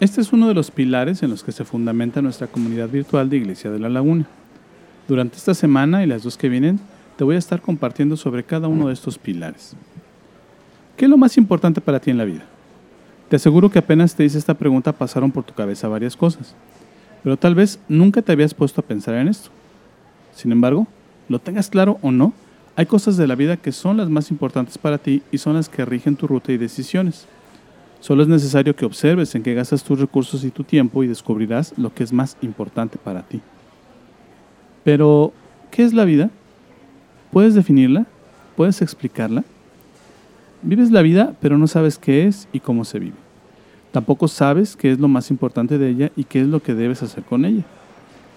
Este es uno de los pilares en los que se fundamenta nuestra comunidad virtual de Iglesia de la Laguna. Durante esta semana y las dos que vienen, te voy a estar compartiendo sobre cada uno de estos pilares. ¿Qué es lo más importante para ti en la vida? Te aseguro que apenas te hice esta pregunta pasaron por tu cabeza varias cosas, pero tal vez nunca te habías puesto a pensar en esto. Sin embargo, lo tengas claro o no, hay cosas de la vida que son las más importantes para ti y son las que rigen tu ruta y decisiones. Solo es necesario que observes en qué gastas tus recursos y tu tiempo y descubrirás lo que es más importante para ti. Pero, ¿qué es la vida? ¿Puedes definirla? ¿Puedes explicarla? Vives la vida, pero no sabes qué es y cómo se vive. Tampoco sabes qué es lo más importante de ella y qué es lo que debes hacer con ella.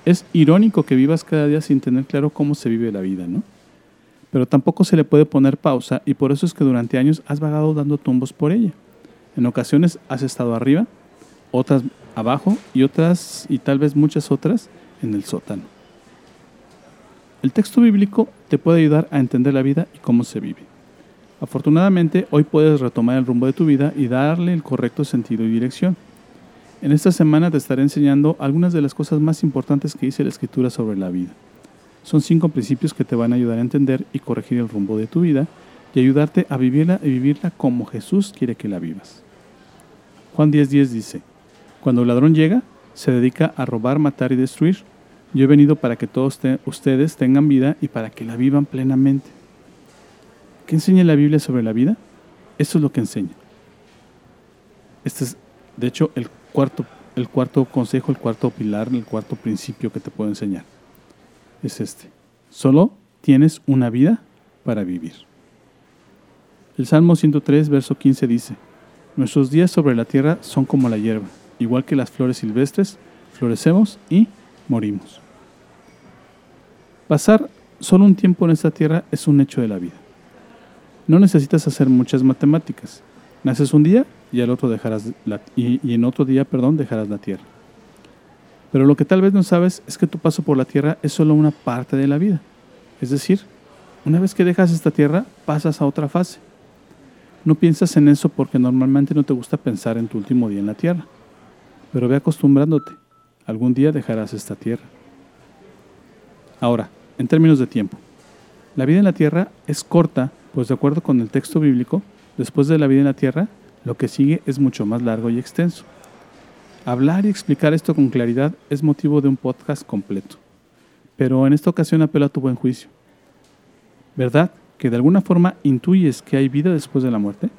Es irónico que vivas cada día sin tener claro cómo se vive la vida, ¿no? Pero tampoco se le puede poner pausa y por eso es que durante años has vagado dando tumbos por ella. En ocasiones has estado arriba, otras abajo y otras, y tal vez muchas otras, en el sótano. El texto bíblico te puede ayudar a entender la vida y cómo se vive. Afortunadamente, hoy puedes retomar el rumbo de tu vida y darle el correcto sentido y dirección. En esta semana te estaré enseñando algunas de las cosas más importantes que dice la Escritura sobre la vida. Son cinco principios que te van a ayudar a entender y corregir el rumbo de tu vida y ayudarte a vivirla y vivirla como Jesús quiere que la vivas. Juan 10:10 dice, Cuando el ladrón llega, se dedica a robar, matar y destruir. Yo he venido para que todos ustedes tengan vida y para que la vivan plenamente. ¿Qué enseña la Biblia sobre la vida? Eso es lo que enseña. Este es, de hecho, el cuarto, el cuarto consejo, el cuarto pilar, el cuarto principio que te puedo enseñar. Es este. Solo tienes una vida para vivir. El Salmo 103, verso 15 dice, Nuestros días sobre la tierra son como la hierba, igual que las flores silvestres, florecemos y morimos. Pasar solo un tiempo en esta tierra es un hecho de la vida. No necesitas hacer muchas matemáticas. Naces un día y al otro dejarás la, y, en otro día, perdón, dejarás la tierra. Pero lo que tal vez no sabes es que tu paso por la tierra es solo una parte de la vida. Es decir, una vez que dejas esta tierra, pasas a otra fase. No piensas en eso porque normalmente no te gusta pensar en tu último día en la tierra. Pero ve acostumbrándote. Algún día dejarás esta tierra. Ahora, en términos de tiempo. La vida en la tierra es corta, pues de acuerdo con el texto bíblico, después de la vida en la tierra, lo que sigue es mucho más largo y extenso. Hablar y explicar esto con claridad es motivo de un podcast completo. Pero en esta ocasión apelo a tu buen juicio. ¿Verdad que de alguna forma intuyes que hay vida después de la muerte?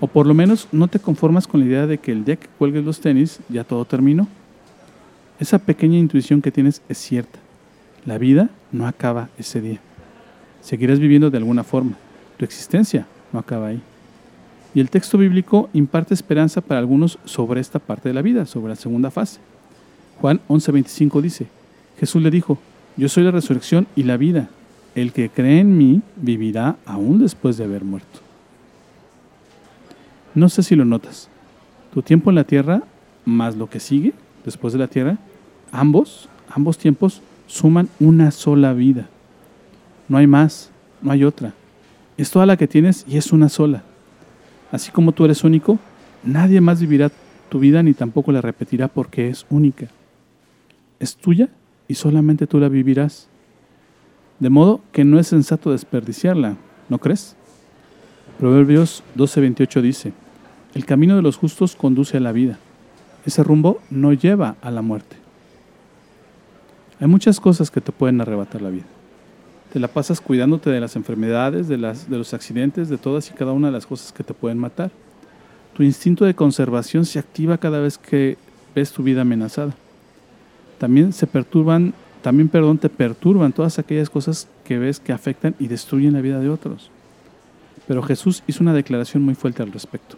O por lo menos no te conformas con la idea de que el día que cuelgues los tenis ya todo terminó. Esa pequeña intuición que tienes es cierta. La vida no acaba ese día. Seguirás viviendo de alguna forma. Tu existencia no acaba ahí. Y el texto bíblico imparte esperanza para algunos sobre esta parte de la vida, sobre la segunda fase. Juan 11:25 dice, Jesús le dijo, yo soy la resurrección y la vida. El que cree en mí vivirá aún después de haber muerto. No sé si lo notas. Tu tiempo en la tierra más lo que sigue después de la tierra, ambos, ambos tiempos suman una sola vida. No hay más, no hay otra. Es toda la que tienes y es una sola. Así como tú eres único, nadie más vivirá tu vida ni tampoco la repetirá porque es única. Es tuya y solamente tú la vivirás. De modo que no es sensato desperdiciarla, ¿no crees? Proverbios 12:28 dice, El camino de los justos conduce a la vida. Ese rumbo no lleva a la muerte. Hay muchas cosas que te pueden arrebatar la vida. Te la pasas cuidándote de las enfermedades, de, las, de los accidentes, de todas y cada una de las cosas que te pueden matar. Tu instinto de conservación se activa cada vez que ves tu vida amenazada. También se perturban también, perdón, te perturban todas aquellas cosas que ves que afectan y destruyen la vida de otros. Pero Jesús hizo una declaración muy fuerte al respecto.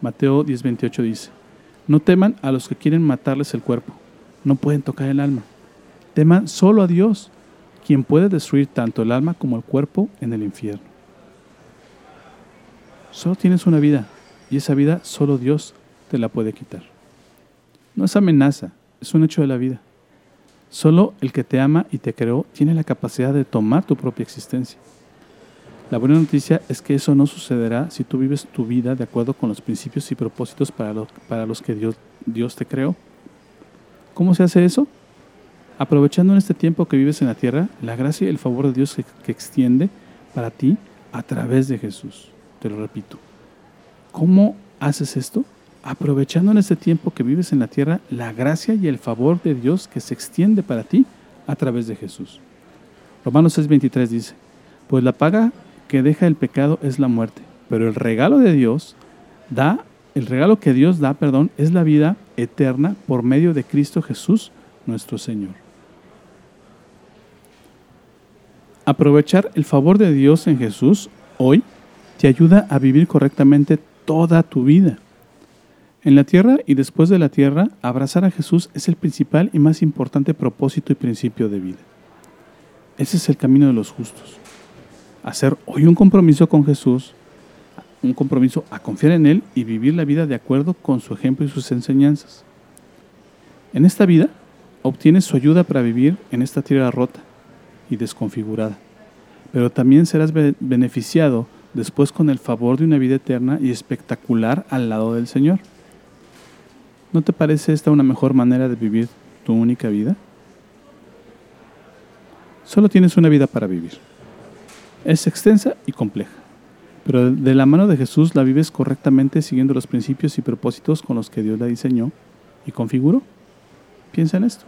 Mateo 10:28 dice, No teman a los que quieren matarles el cuerpo, no pueden tocar el alma. Teman solo a Dios, quien puede destruir tanto el alma como el cuerpo en el infierno. Solo tienes una vida y esa vida solo Dios te la puede quitar. No es amenaza, es un hecho de la vida. Solo el que te ama y te creó tiene la capacidad de tomar tu propia existencia. La buena noticia es que eso no sucederá si tú vives tu vida de acuerdo con los principios y propósitos para, para los que Dios, Dios te creó. ¿Cómo se hace eso? Aprovechando en este tiempo que vives en la tierra la gracia y el favor de Dios que, que extiende para ti a través de Jesús. Te lo repito. ¿Cómo haces esto? Aprovechando en este tiempo que vives en la tierra la gracia y el favor de Dios que se extiende para ti a través de Jesús. Romanos 6:23 dice, pues la paga que deja el pecado es la muerte, pero el regalo de Dios da, el regalo que Dios da, perdón, es la vida eterna por medio de Cristo Jesús, nuestro Señor. Aprovechar el favor de Dios en Jesús hoy te ayuda a vivir correctamente toda tu vida. En la tierra y después de la tierra, abrazar a Jesús es el principal y más importante propósito y principio de vida. Ese es el camino de los justos. Hacer hoy un compromiso con Jesús, un compromiso a confiar en Él y vivir la vida de acuerdo con su ejemplo y sus enseñanzas. En esta vida, obtienes su ayuda para vivir en esta tierra rota y desconfigurada, pero también serás beneficiado después con el favor de una vida eterna y espectacular al lado del Señor. ¿No te parece esta una mejor manera de vivir tu única vida? Solo tienes una vida para vivir. Es extensa y compleja, pero de la mano de Jesús la vives correctamente siguiendo los principios y propósitos con los que Dios la diseñó y configuró. Piensa en esto.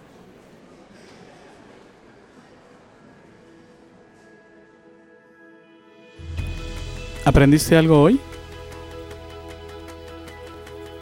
¿Aprendiste algo hoy?